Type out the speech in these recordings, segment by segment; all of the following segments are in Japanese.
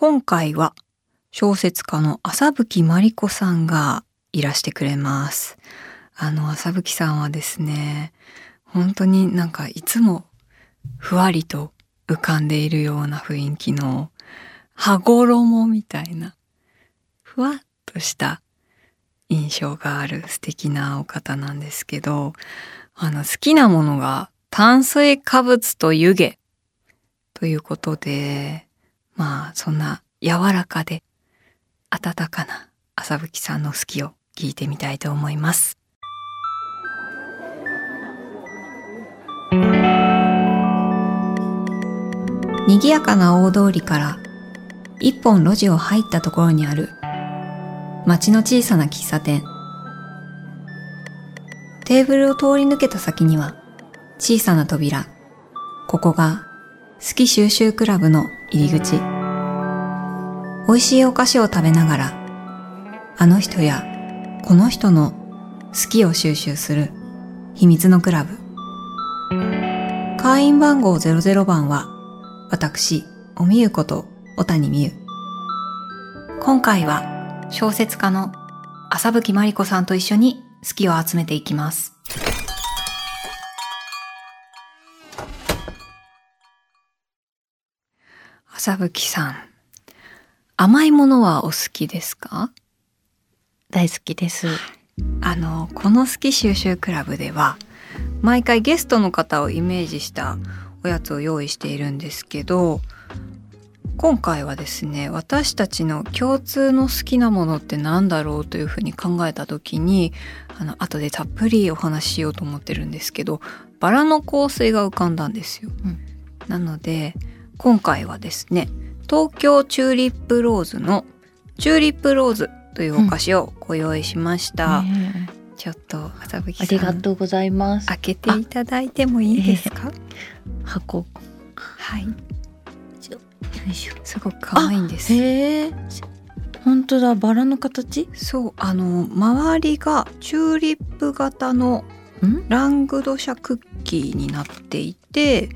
今回は小説家の浅吹真理子さんがいらしてくれます。あの浅吹さんはですね、本当になんかいつもふわりと浮かんでいるような雰囲気の羽衣みたいなふわっとした印象がある素敵なお方なんですけど、あの好きなものが炭水化物と湯気ということで、まあそんな柔らかで温かな朝吹さんの好きを聞いてみたいと思います。賑やかな大通りから一本路地を入ったところにある町の小さな喫茶店。テーブルを通り抜けた先には小さな扉。ここが好き収集クラブの入り口。美味しいお菓子を食べながら、あの人やこの人の好きを収集する秘密のクラブ。会員番号00番は、私、おみゆこと小谷美優。今回は小説家の浅吹まりこさんと一緒に好きを集めていきます。浅吹さん、甘いものはお好きですか？大好きです。あの、この好き収集クラブでは、毎回ゲストの方をイメージしたおやつを用意しているんですけど、今回はですね、私たちの共通の好きなものって何だろうというふうに考えた時に、あの、後でたっぷりお話ししようと思ってるんですけど、バラの香水が浮かんだんですよ。うんなので、今回はですね、東京チューリップローズのチューリップローズというお菓子をご用意しました。ねえちょっとあさんりがとうございます。開けていただいてもいいですか、箱。はい。すごく可愛いんです。へえ。本当だ、バラの形？そう、あの周りがチューリップ型のん？ラングドシャクッキーになっていて、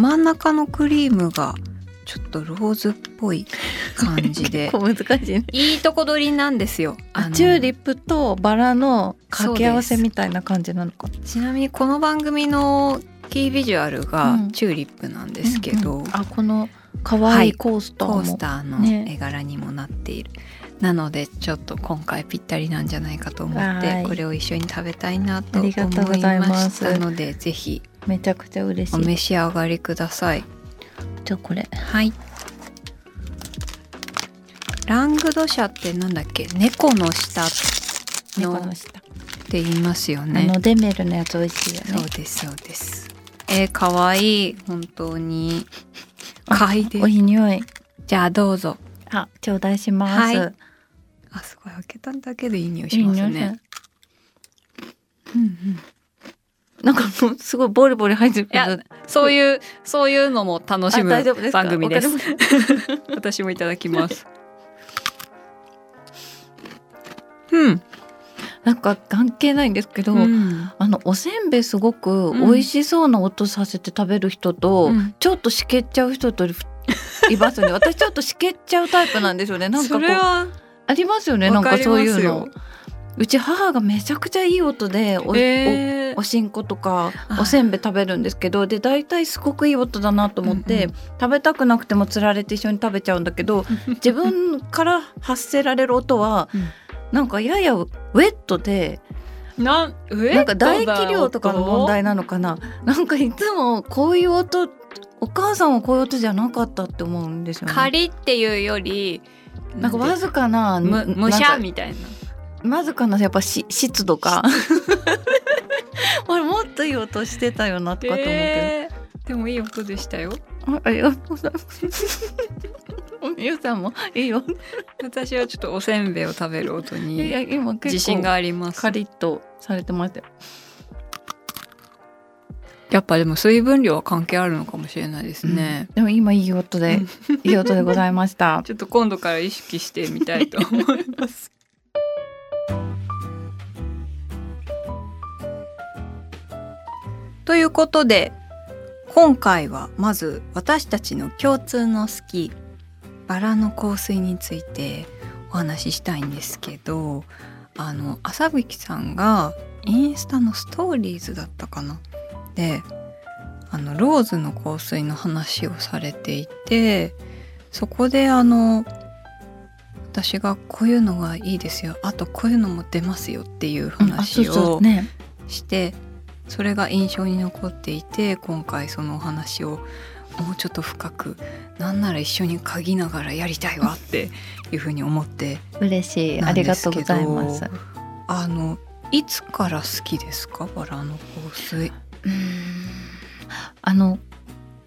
真ん中のクリームがちょっとローズっぽい感じで。結構難しいね。いいとこ取りなんですよ。あ、チューリッップとバラの掛け合わせみたいな感じなのか。プちなみにこの番組のキービジュアルがうん。チューリップなんですけど、うんうん。あ、この可愛いコースターも。コースターのね。絵柄にもなっている、なのでちょっと今回ぴったりなんじゃないかと思っはい。てこれを一緒に食べたいなとあ思いましたのでぜひめちゃくちゃ嬉しい。お召し上がりくださいじゃあこれ。はいラングドシャってなんだっけ？猫の舌猫の下。て言いますよあねのデメルのやつ美味しいよねそう。ですそうですえー、かわいい本当にあ嗅いでおいい匂い。じゃあどうぞあ、頂戴します。はいあすごい開けただけでいい匂いしますねうんうんなんかもうすごいボリボリ入ってるけど。そういうそういうのも楽しむ番組です 私もいただきますうん、なんか関係ないんですけど、うんあのおせんべいすごく美味しそうな音させて食べる人と、うんちょっとしけっちゃう人といますよね。私ちょっとしけっちゃうタイプなんですよね。なんかこそうれはありますよね。なんかそういうの。うち母がめちゃくちゃいい音でお,お、えー。おしんことかあおせんべい食べるんですけどで大体すごくいい音だなと思って、うんう食べたくなくてもつられて一緒に食べちゃうんだけど 自分から発せられる音は、うん。なんかややウェットでななんか唾液量とかの問題なのかな。なんかいつもこういう音お母さんはこういう音じゃなかったって思うんですよね。カリっていうよりなんかわずかなむむしゃみたいなわずかなやっぱし湿度か俺もっといい音してたよなとかと思うけど、えーでもいい音でしたよあありがとうございます。ゆうさんもいいよ。私はちょっとおせんべいを食べる音に自信がありますカリッとされてましたよ。やっぱでも水分量は関係あるのかもしれないですね、でも今いい音でいい音でございました。ちょっと今度から意識してみたいと思います。ということで今回はまず私たちの共通の好きバラの香水についてお話ししたいんですけどあの朝吹さんがインスタのストーリーズだったかな？であのローズの香水の話をされていてそこであの私がこういうのがいいですよ。あとこういうのも出ますよっていう話をしてそれが印象に残っていて今回そのお話をもうちょっと深くなんなら一緒に嗅ぎながらやりたいわっていうふうに思って嬉しい。ありがとうございます。あのいつから好きですか？バラの香水。あの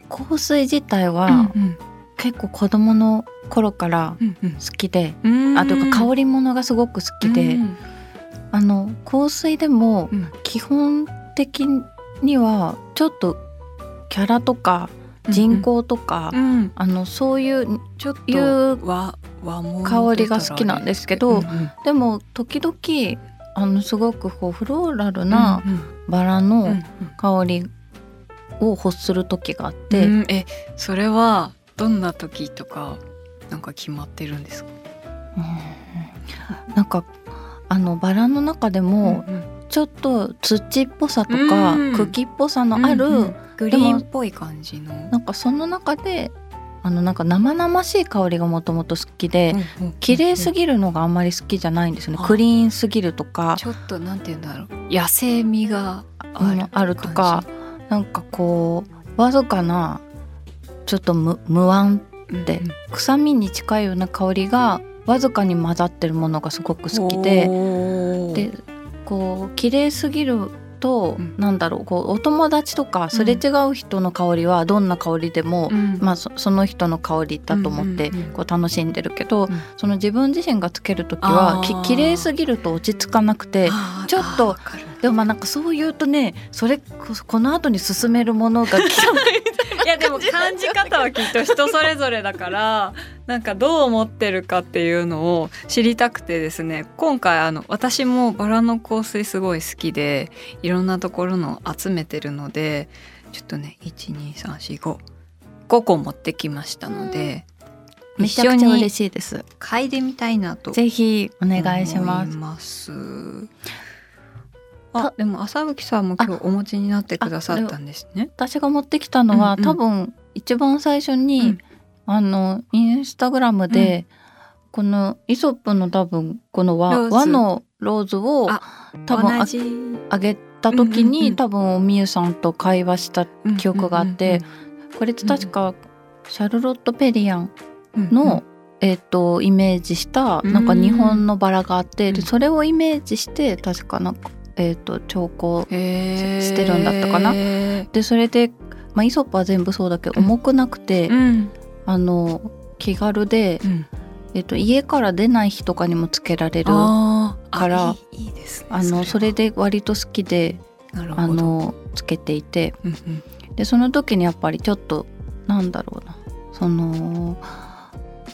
香水自体は、うんうん、結構子供の頃から好きで、うん。うん、あというか香り物がすごく好きで、うん。うん、あの香水でも基本的にはちょっとキャラとか人口とか、うん。うん、あのそういうちょっと香りが好きなんですけど、うんうん、でも時々あのすごくこうフローラルなバラの香りを欲する時があって、うんうん、えそれはどんな時とかなんか決まってるんですか、うん、なんかあのバラの中でも、ちょっと土っぽさとか、茎っぽさのある、うんうん。グリーンっぽい感じの。なんかその中であのなんか生々しい香りがもともと好きで、うんうん、綺麗すぎるのがあんまり好きじゃないんですよね、クリーンすぎるとか。ちょっとなんて言うんだろう。野生味がある,、あるとかなんかこうわずかなちょっと無無安で、うんうん、臭みに近いような香りがわずかに混ざってるものがすごく好きででこう綺麗すぎると、うん、なんだろうこうお友達とかすれ違う人の香りはどんな香りでも、うん、まあ、その人の香りだと思ってこう楽しんでるけど、うん、その自分自身がつける時はき綺麗すぎると落ち着かなくてちょっとでもまあなんかそう言うとねそれこの後に進めるものが いやでも感じ方はきっと人それぞれだからなんかどう思ってるかっていうのを知りたくてですね今回あの私もバラの香水すごい好きでいろんなところの集めてるのでちょっとね12345 5個持ってきましたので。めちゃくちゃ嬉しいです。嗅いでみたいなと。ぜひお願いします。あでも朝吹さんも今日お持ちになってくださったんですね。私が持ってきたのは、うんうん、多分一番最初に、うん、あのインスタグラムで、うん、このイソップの多分この和和のローズを多分あげた時に、うんうんうん、多分おみゆさんと会話した記憶があって、うん。うんうん、これって確かシャルロット・ペリアンの、うんうん。えーと、イメージしたなんか日本のバラがあって、でそれをイメージして確かなんかえーと、調香してるんだったかな？でそれで、まあ、イソップは全部そうだけど重くなくて、うん、あの気軽で、うん、えーと、家から出ない日とかにもつけられるからいいです、ね、あのそれで割と好きであのつけていて、うんうん、でその時にやっぱりちょっとなんだろうなその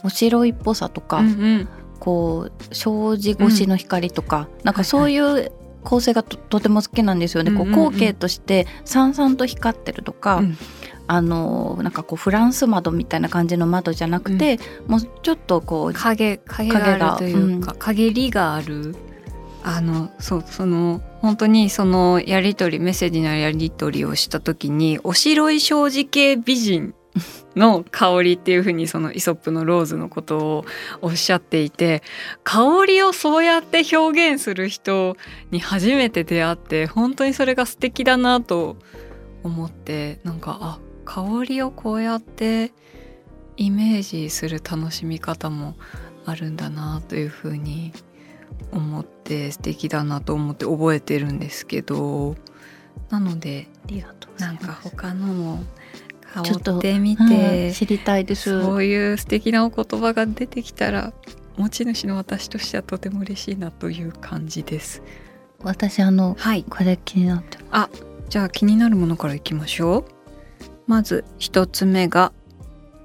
お白いっぽさとか、うんうん、こう障子越しの光とか、うん、なんかそういう構成がとても好きなんですよね。こう光景としてさんさんと光ってるとか、うん、あのなんかこうフランス窓みたいな感じの窓じゃなくて、うん、もうちょっとこう影影があるというか、うん、陰りがある。あのそうその本当にそのやり取りメッセージのやり取りをした時にお白い正直系美人 の香りっていうふうにそのイソップのローズのことをおっしゃっていて香りをそうやって表現する人に初めて出会って本当にそれが素敵だなと思ってなんかあ香りをこうやってイメージする楽しみ方もあるんだなというふうに思って素敵だなと思って覚えてるんですけど。なのでなんか他のも香ってみて、うん、知りたいです。そういう素敵なお言葉が出てきたら持ち主の私としてはとても嬉しいなという感じです。私あの、はい、これ気になってあじゃあ気になるものからいきましょう。まず一つ目が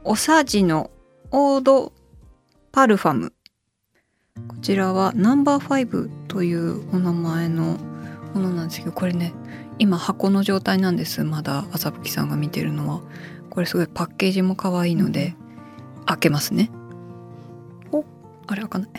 おさじのオードパルファム。こちらはナンバーファイブというお名前のものなんですけどこれね今箱の状態なんですまだ朝吹さんが見てるのは。これすごいパッケージも可愛いので開けますね。あれわかんない。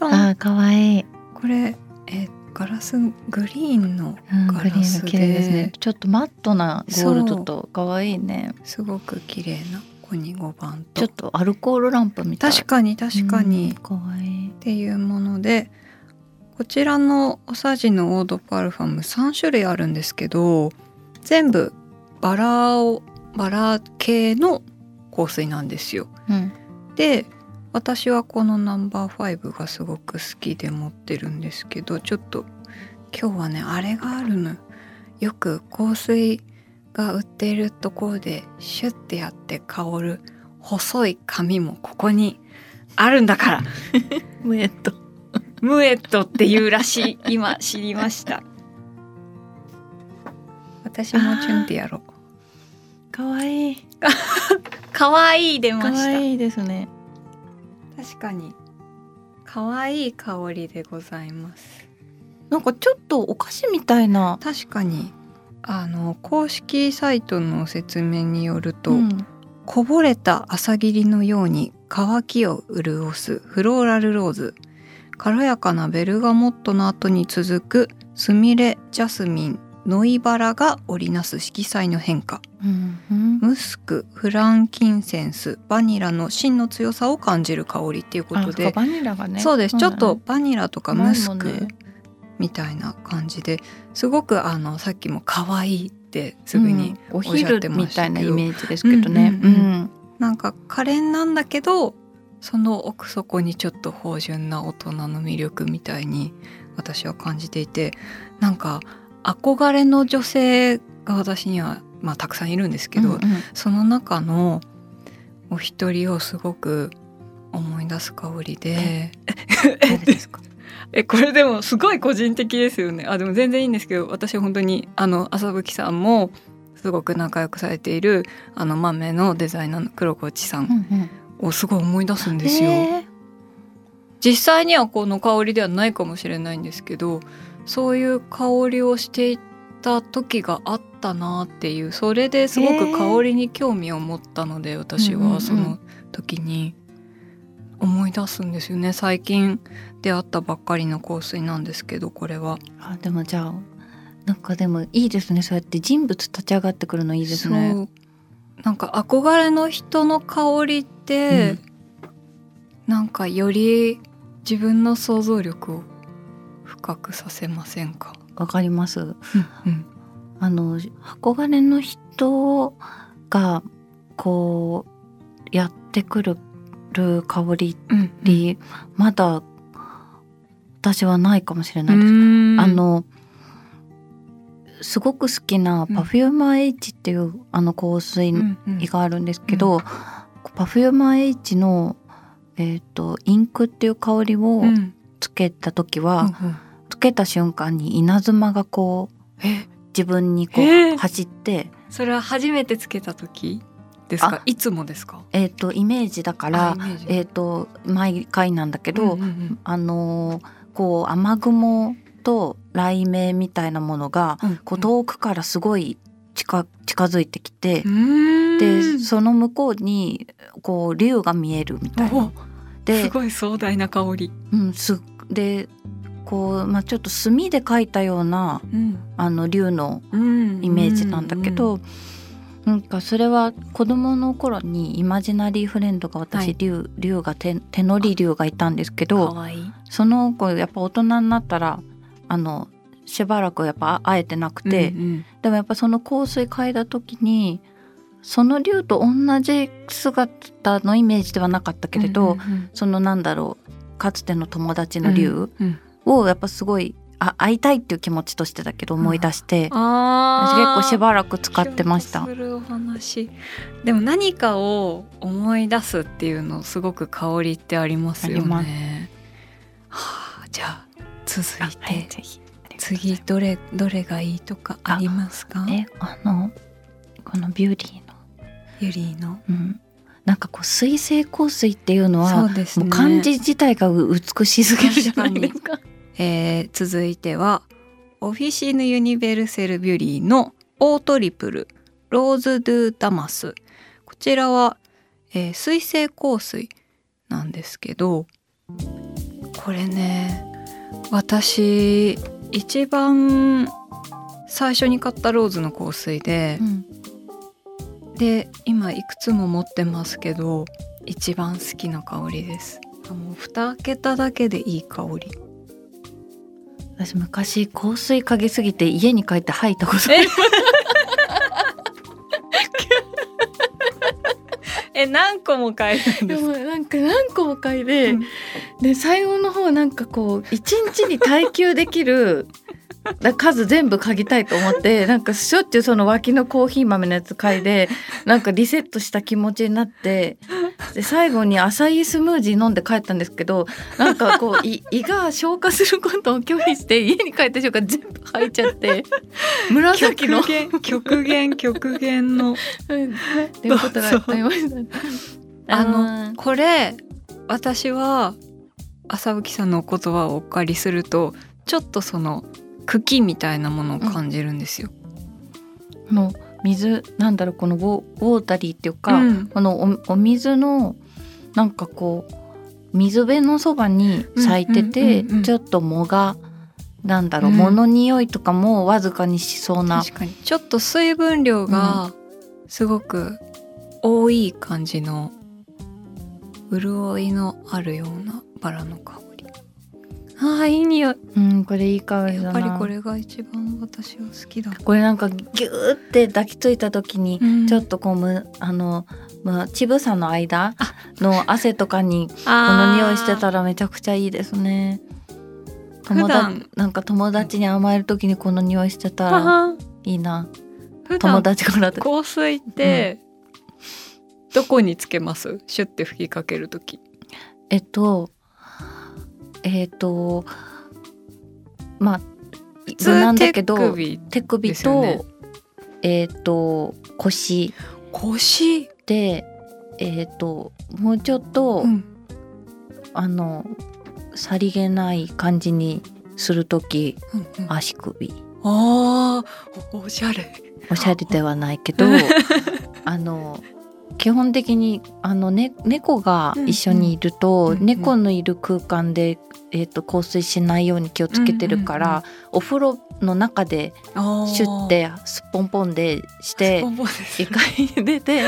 あかわいい。これえー、ガラスグリーンのガラスで,、ですね。ちょっとマットなゴールドと可愛いね。すごく綺麗なここに5番と。ちょっとアルコールランプみたい。確かに確かに、可愛い。っていうものでこちらのおさじのオードパルファム3種類あるんですけど全部バラをバラ系の香水なんですよ。うん、で私はこのナンバー5がすごく好きで持ってるんですけどちょっと今日はねあれがあるの。よく香水が売っているところでシュッてやって香る細い紙もここにあるんだから。ムエットムエットっていうらしい。今知りました。私もチュンってやろう。かわい。い。かわいい出ました。かわいいですね。確かに。可愛い香りでございます。なんかちょっとお菓子みたいな。確かに。あの公式サイトの説明によると、うん、こぼれた朝霧のように乾きを潤すフローラルローズ軽やかなベルガモットの後に続くスミレジャスミンノイバラが織りなす色彩の変化、うんうん、ムスクフランキンセンスバニラの芯の強さを感じる香りっていうことで。バニラがね。そうです、ちょっとバニラとかムスクみたいな感じですごくあのさっきも可愛いってすぐにおっしゃってましたけど、うん、みたいなイメージですけどね、うん、うん、なんか可憐なんだけどその奥底にちょっと芳醇な大人の魅力みたいに私は感じていてなんか憧れの女性が私には、まあ、たくさんいるんですけど、うんうん、その中のお一人をすごく思い出す香りで。誰ですか？えこれでもすごい個人的ですよね。あでも全然いいんですけど私は本当にあの麻吹さんもすごく仲良くされているあの豆のデザイナーの黒河内さんをすごい思い出すんですよ。実際にはこの香りではないかもしれないんですけどそういう香りをしていた時があったなっていうそれですごく香りに興味を持ったので私はその時に思い出すんですよね最近出会ったばっかりの香水なんですけどこれは。あでもじゃあなんかでもいいですねそうやって人物立ち上がってくるのいいですね。なんか憧れの人の香りって、うん、なんかより自分の想像力を深くさせませんか？わかります、うんうん、あの憧れの人がこうやってくる香り、うんうん、まだ私はないかもしれないです。あのすごく好きなパフューマー H っていう、あの香水があるんですけど、パフューマー H の、えーと、インクっていう香りをつけた時は、うんうん、つけた瞬間に稲妻がこう自分にこう走って。それは初めてつけた時ですか？いつもですか？えっ、ー、とイメージだからえっ、ー、と毎回なんだけど、うんうんうん、あのこう雨雲と雷鳴みたいなものが、こう遠くからすごい近近づいてきてでその向こうにこう竜が見えるみたいな。ですごい壮大な香り。うん、すでこう、まあ、ちょっと墨で描いたような、うん、あの竜のイメージなんだけど、うんうんなんかそれは子供の頃にイマジナリーフレンドが私、はい、竜竜が手手乗り竜がいたんですけどその子やっぱ大人になったらあのしばらくやっぱ会えてなくて、うんうん、でもやっぱその香水嗅いだ時にその竜と同じ姿のイメージではなかったけれど、うんうんうん、そのなんだろうかつての友達の竜をやっぱすごいあ会いたいっていう気持ちとしてだけど思い出して、うん、私結構しばらく使ってました。お話。でも何かを思い出すっていうのすごく香りってありますよね。はあ、じゃあ続いて、はい、次どれどれがいいとかありますか？えあのこのビューリーの。ビュリーの、うん、なんかこう水性香水っていうのはそうです、ね、漢字自体が美しすぎるじゃないですか。えー、続いてはオフィシーヌ・ユニベルセル・ビュリーのオートリプルローズ・ドゥ・ダマス。こちらは、えー、水性香水なんですけどこれね私一番最初に買ったローズの香水で、うん。で今いくつも持ってますけど一番好きな香りです。もう蓋開けただけでいい香り。私昔香水嗅ぎすぎて家に帰って吐いたことある え何個も買えるんでもなんか何個も嗅いで、うん。で最後の方なんかこう一日に耐久できるだ数全部嗅ぎたいと思ってなんかしょっちゅうその脇のコーヒー豆のやつ嗅いでなんかリセットした気持ちになってで最後にアサイースムージー飲んで帰ったんですけどなんかこう 胃胃が消化することを拒否して家に帰った瞬間全部吐いちゃって 紫の極限極限極限の っていうことがありました。あのこれ私は麻吹さんのお言葉をお借りするとちょっとその茎みたいなものを感じるんですよ。の水なんだろうこのウォータリーっていうか、うん。このおお水のなんかこう水辺のそばに咲いてて、うんうんうんうん。ちょっと藻がなんだろう、うん。物匂いとかもわずかにしそうな確かに。ちょっと水分量がすごく多い感じの潤いのあるようなバラの香り。あーいい匂い。うんこれいい香りやだなっぱりこれが一番私は好きだ。これなんかギューって抱きついた時に、うんちょっとこうむあのまあ、乳房の間あの汗とかに ここの匂いしてたらめちゃくちゃいいですね。友達なんか友達に甘える時にこの匂いしてたらあいいな普友段達からで香水ってどこにつけます？シュッて吹きかけるとき。えっとえっとまあ無難だけど手首と、ね。えっと腰。腰？でえっともうちょっと、うん。あのさりげない感じにする時うんうん。足首。あおしゃれ。おしゃれではないけど あの基本的にあの、ね、猫が一緒にいると、うんうん猫のいる空間で、えー、と香水しないように気をつけてるから、お風呂の中でシュッてすっぽんぽんでして一回出て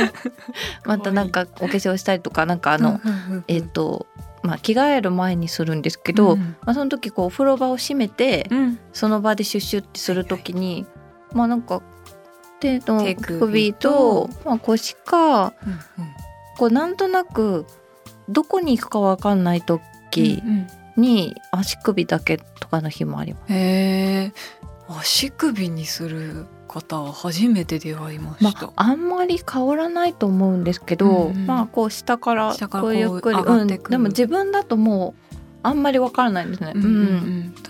またなんかお化粧したりとかなんかあの、えっ、とまあ着替える前にするんですけど、うん。まあ、その時こうお風呂場を閉めて、うん。その場でシュッシュってする時にまあなんか手の手首首とと、まあ、腰かうんこうなんとなくどこに行くかわかんない時うんうん。に足首だけとかの日もあります。へえ足首にする方は初めて出会いまました、あ、あんまり変わらないと思うんですけど、うんうん。まあこう下からこうゆっくりうん、でも自分だともうあんまりわからないですね。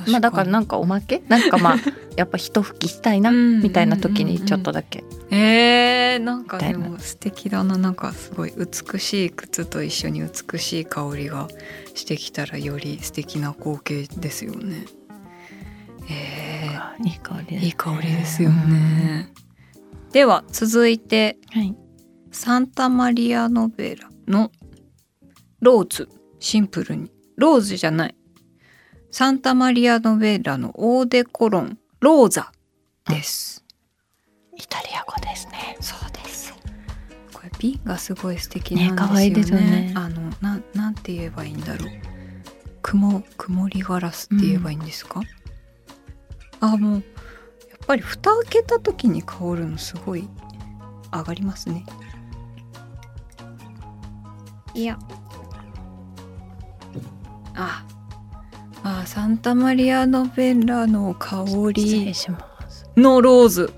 まあだからなんかおまけ？なんかまあやっぱ一吹きしたいなうんみたいな時にちょっとだけ。えー、なんかでも素敵だななんかすごい美しい靴と一緒に美しい香りがしてきたらより素敵な光景ですよね。えいい香りですー、いい香りですよね。では続いてはい。サンタマリアノベラのローズシンプルにローズじゃないサンタマリアノベラのオーデコロンローザです。イタリア語ですね。そうです。これ瓶がすごい素敵なんですよね。ね可愛いですよねあのなんなんて言えばいいんだろう。曇曇りガラスって言えばいいんですか？あもうやっぱり蓋開けた時に香るのすごい上がりますね。いや。あ。あサンタマリアノベラの香失り。のローズ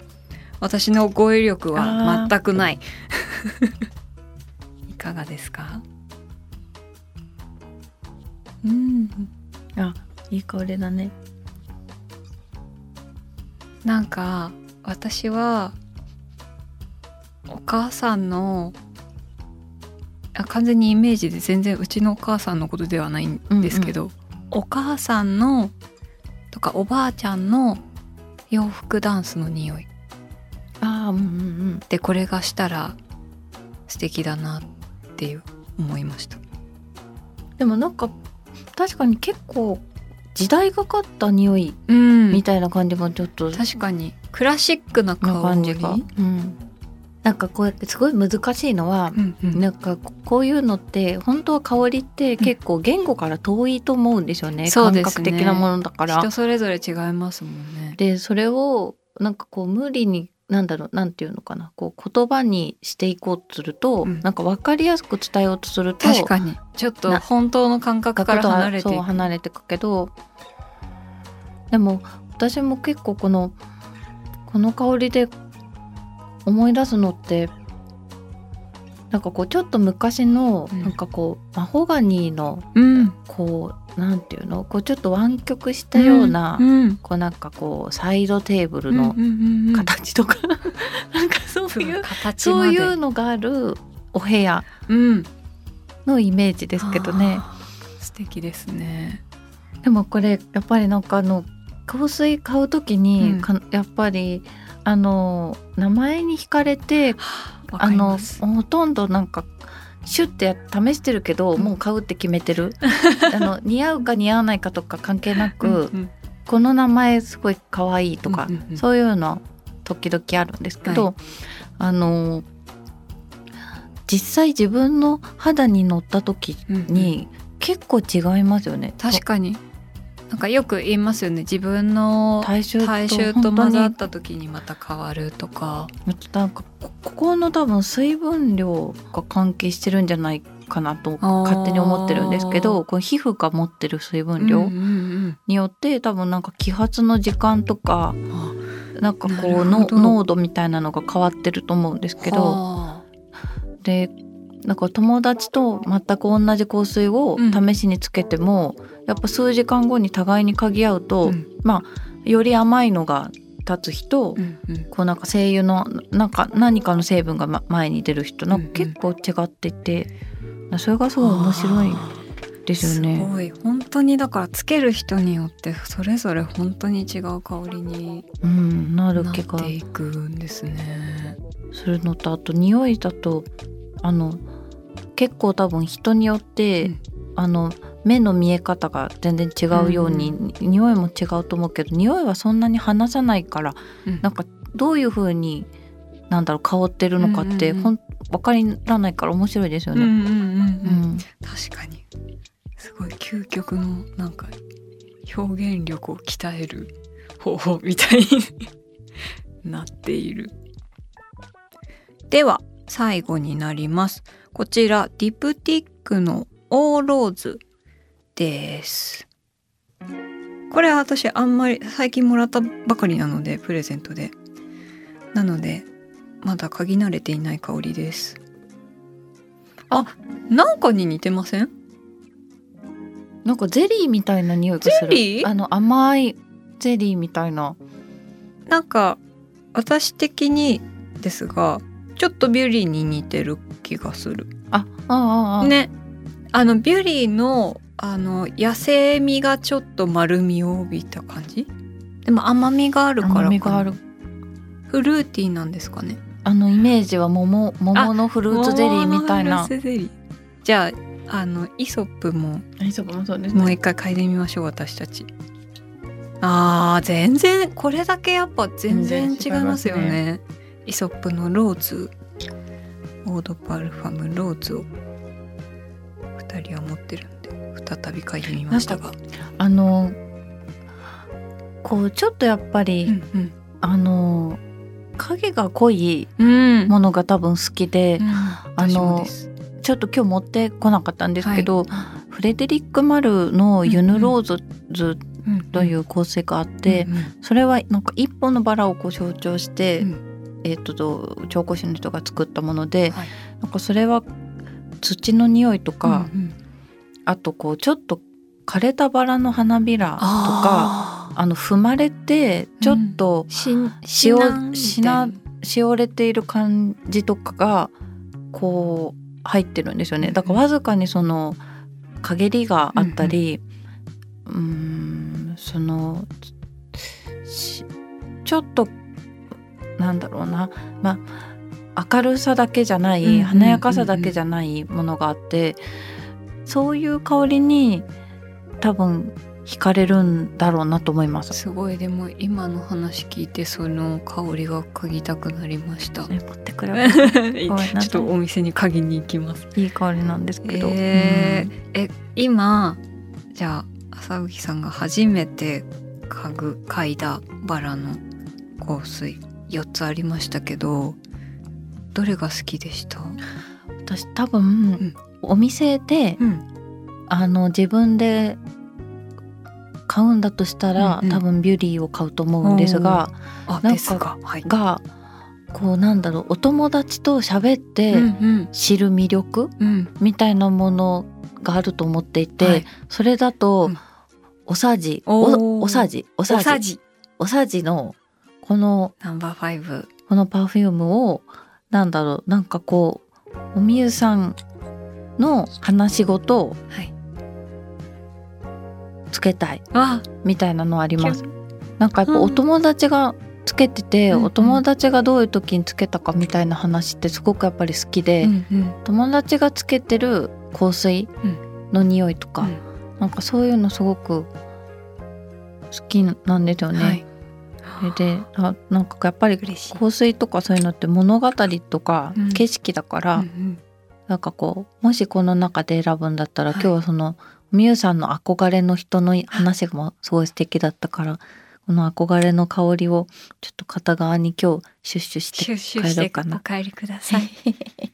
私の語彙力は全くない いかがですか？うんあ、いい香りだね。なんか私はお母さんのあ完全にイメージで全然うちのお母さんのことではないんですけど、お母さんのとかおばあちゃんの洋服ダンスの匂い。ああ、うんうんうん。でこれがしたら素敵だなっていう思いました。でもなんか確かに結構時代がかった匂いうんみたいな感じもちょっと。確かに。クラシックな香りな感じが、うん、なんかこうやってすごい難しいのは、うんうん。なんかここういうのって本当は香りって結構言語から遠いと思うんですよね、そうですね。感覚的なものだから。人。それぞれ違いますもんね。でそれをなんかこう無理になんだろうなんていうのかな。こう言葉にしていこうとすると、うん。なんか分かりやすく伝えようとすると確かに。ちょっとな本当の感覚から離れてそういく離れていくけどでも私も結構このこの香りで思い出すのってなんかこうちょっと昔の、うん。なんかこうマホガニーのうん。こうなんていうの？こうちょっと湾曲したような、うん。こうなんかこうサイドテーブルのうんうんうん形とか、なんかそういう形そういうのがあるお部屋うん。のイメージですけどね。素敵ですね。でもこれやっぱりなんかあの香水買う時に、うん。かやっぱりあの名前に惹かれてあのほとんどなんかシュッてや試してるけど、うん。もう買うって決めてる。あの似合うか似合わないかとか関係なく、うんうん。この名前すごい可愛いとか、うんうんうん。そういうの時々あるんですけど、はあの実際自分の肌に乗った時に結構違いますよね。確かになんかよく言いますよね。自分の体臭と混ざった時にまた変わるとか。なんかこここの多分水分量が関係してるんじゃないかなと勝手に思ってるんですけどこの皮膚が持ってる水分量によって多分なんか揮発の時間とかうんなんかこなう濃度みたいなのが変わってると思うんですけど。はでなんか友達と全く同じ香水を試しにつけても、やっぱ数時間後に互いに嗅ぎ合うあと、うん。まあより甘いのが立つ人、うんうん。こうなんか精油のなんか何かの成分がま前に出る人なんかうんうん。結構違っていて、それがすごい面白いですよすね。ごい。本当にだからつける人によってそれぞれ本当に違う香りにうん、なっ気が。ていくんですね。するのとあと匂いだとあの結構多分人によって、うん。あの目の見え方が全然違うように、うん匂いも違うと思うけど匂いはそんなに離さないからうん。なんかどういう風になんだろう香ってるのかって、うんうんうん。ほん分からないから面白いですよね。うんうんうんううんん。確かに。すごい究極のなんか表現力を鍛える方法みたいになっている。では最後になりますこちらディプティックのオーローズです。これは私あんまり最近もらったばかりなのでプレゼントで。なのでまだ嗅ぎ慣れていない香りです。あなんかに似てません？なんかゼリーみたいな匂いがする。ゼリー？あの甘いゼリーみたいな。なんか私的にですがちょっとビュリーに似てる気がする。あああああ。ね。あのビュリーのあの野生味がちょっと丸みを帯びた感じ？でも甘みがあるからかな。甘みがある。フルーティーなんですかね？あのイメージは桃桃のフルーツゼリーみたいな。じゃああのイソップもあそこもそうですもう一回嗅いでみましょう私たち。あー全然これだけやっぱ全然違いますよ全然違ねイソップのローズオードパルファムローズを二人は持ってるんで再び嗅いでみましたが。あのこうちょっとやっぱり、うんあの影が濃いうん。ものが多分好きで、あのちょっと今日持ってこなかったんですけど、フレデリック・マルの「ユヌ・ローズ」というう香水があって、んうん。それはなんか一本のバラをこう象徴して、うんえっとと調香師の人が作ったもので、はい。なんかそれは土の匂いとか、うんうん。あとこうちょっと枯れたバラの花びらとかああの踏まれてちょっとーしんしおしなしおれている感じとかがこう入ってるんですよね。だからわずかにその陰りがあったりうーんそのしちょっとなんだろうな。まあ明るさだけじゃない、うんうんうんうん。華やかさだけじゃないものがあってそういう香りに多分惹かれるんだろうなと思います。すごい。でも今の話聞いてその香りが嗅ぎたくなりました。持ってくれば ちょっとお店に嗅ぎに行きます。いい香りなんですけど、えー、え今じゃあ浅吹さんが初めて嗅ぐ嗅いだバラの香水4つありましたけどどれが好きでした？私多分、うん、お店で、うん、あの自分で買うんだとしたら、うんうん、多分ビュリーを買うと思うんですがなんかはい、がこうなんだろうお友達と喋って知る魅力、うん。うん、みたいなものがあると思っていて、はい、それだと、うん、おさじ。おおさじ。おさじ。おさじのこのナンバーファイブ。このパフュームをなんだろうなんかこうおみゆさんの話し事を、はい。つけたいみたいなのあります？なんかやっぱお友達がつけてて、うん、お友達がどういう時につけたかみたいな話ってすごくやっぱり好きで、うんうん、友達がつけてる香水の匂いとか、うん、なんかそういうのすごく好きなんですよね。はいであなんかやっぱり香水とかそういうのって物語とか景色だから、うんうん、なんかこうもしこの中で選ぶんだったら、はい、今日はそのみゆさんの憧れの人の話もすごい素敵だったからこの憧れの香りをちょっと片側に今日シュッシュして帰ろうかな。お帰りください。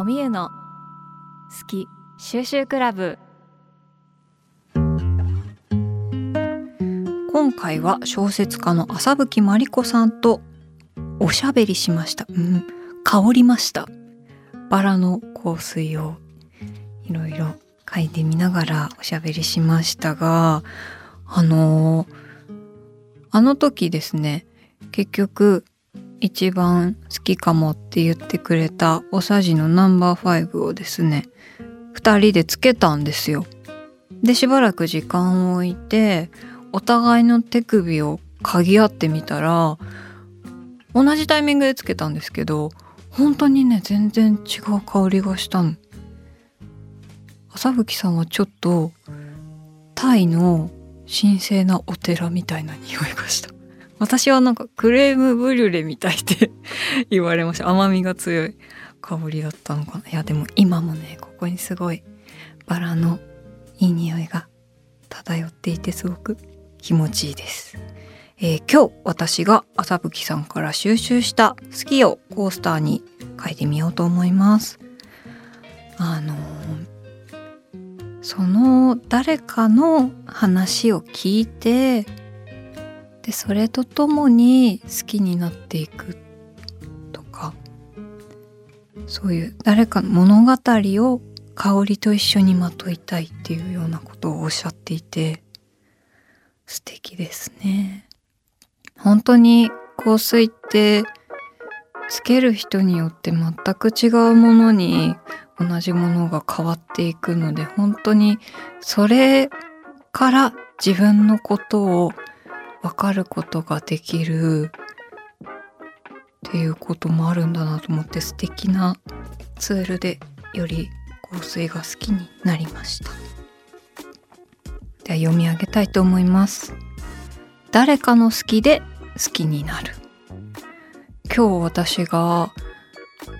おみゆの好き収集クラブ今回は小説家の浅吹真理子さんとおしゃべりしました。うん、香りました。バラの香水をいろいろ嗅いでみながらおしゃべりしましたがあのあの時ですね結局一番好きかもって言ってくれたおさじのナンバー5をですね2人でつけたんですよ。でしばらく時間を置いてお互いの手首を嗅ぎ合ってみたら同じタイミングでつけたんですけど本当にね全然違う香りがしたの。朝吹さんはちょっとタイの神聖なお寺みたいな匂いがした。私はなんかクレームブリュレみたいって 言われました。甘みが強い香りだったのかな。いやでも今もねここにすごいバラのいい匂いが漂っていてすごく気持ちいいですえー、今日私が朝吹さんから収集した好きをコースターに書いてみようと思います。あのー、その誰かの話を聞いてでそれとともに好きになっていくとかそういう誰かの物語を香りと一緒にまといたいっていうようなことをおっしゃっていて素敵ですね。本当に香水ってつける人によって全く違うものに同じものが変わっていくので本当にそれから自分のことを分かることができるっていうこともあるんだなと思って素敵なツールでより香水が好きになりましたでは読み上げたいと思います。誰かの好きで好きになる。今日私が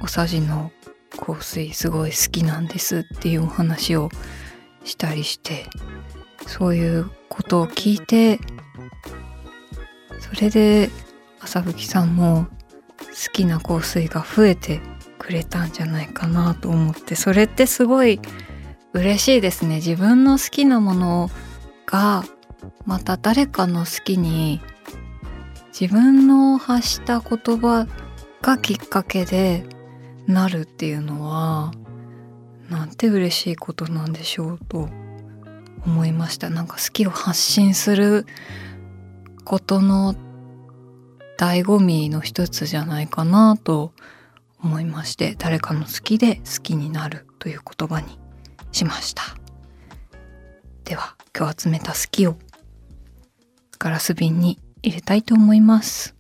おさじの香水すごい好きなんですっていうお話をしたりしてそういうことを聞いてそれで朝吹さんも好きな香水が増えてくれたんじゃないかなと思ってそれってすごい嬉しいですね。自分の好きなものがまた誰かの好きに自分の発した言葉がきっかけでなるっていうのはなんて嬉しいことなんでしょうと思いました。なんか好きを発信することの醍醐味の一つじゃないかなと思いまして誰かの好きで好きになるという言葉にしました。では。今日集めた好きをガラス瓶に入れたいと思います。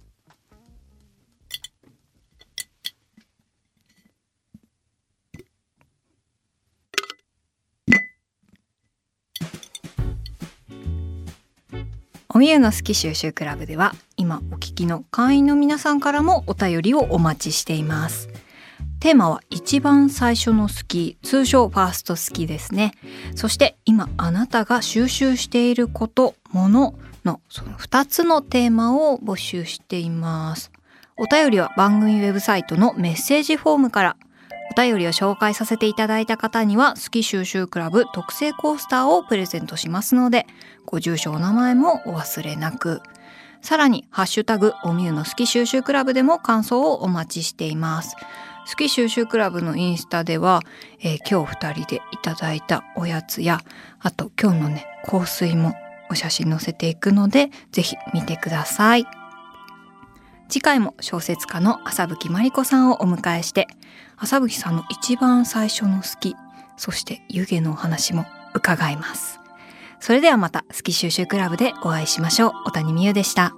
おみゆの好き収集クラブでは今お聞きの会員の皆さんからもお便りをお待ちしています。テーマは一番最初の好き通称ファースト好きですねそして今あなたが収集していることもののその2つのテーマを募集していますお便りは番組ウェブサイトのメッセージフォームからお便りを紹介させていただいた方には、好き収集クラブ特製コースターをプレゼントしますので、ご住所お名前もお忘れなく。さらに、ハッシュタグ、おみゆの好き収集クラブでも感想をお待ちしています。好き収集クラブのインスタでは、えー、今日二人でいただいたおやつや、あと今日のね、香水もお写真載せていくので、ぜひ見てください。次回も小説家の浅吹真理子さんをお迎えして浅吹さんの一番最初の好きそして湯気のお話も伺います。それではまた好き収集クラブでお会いしましょう。小谷美優でした。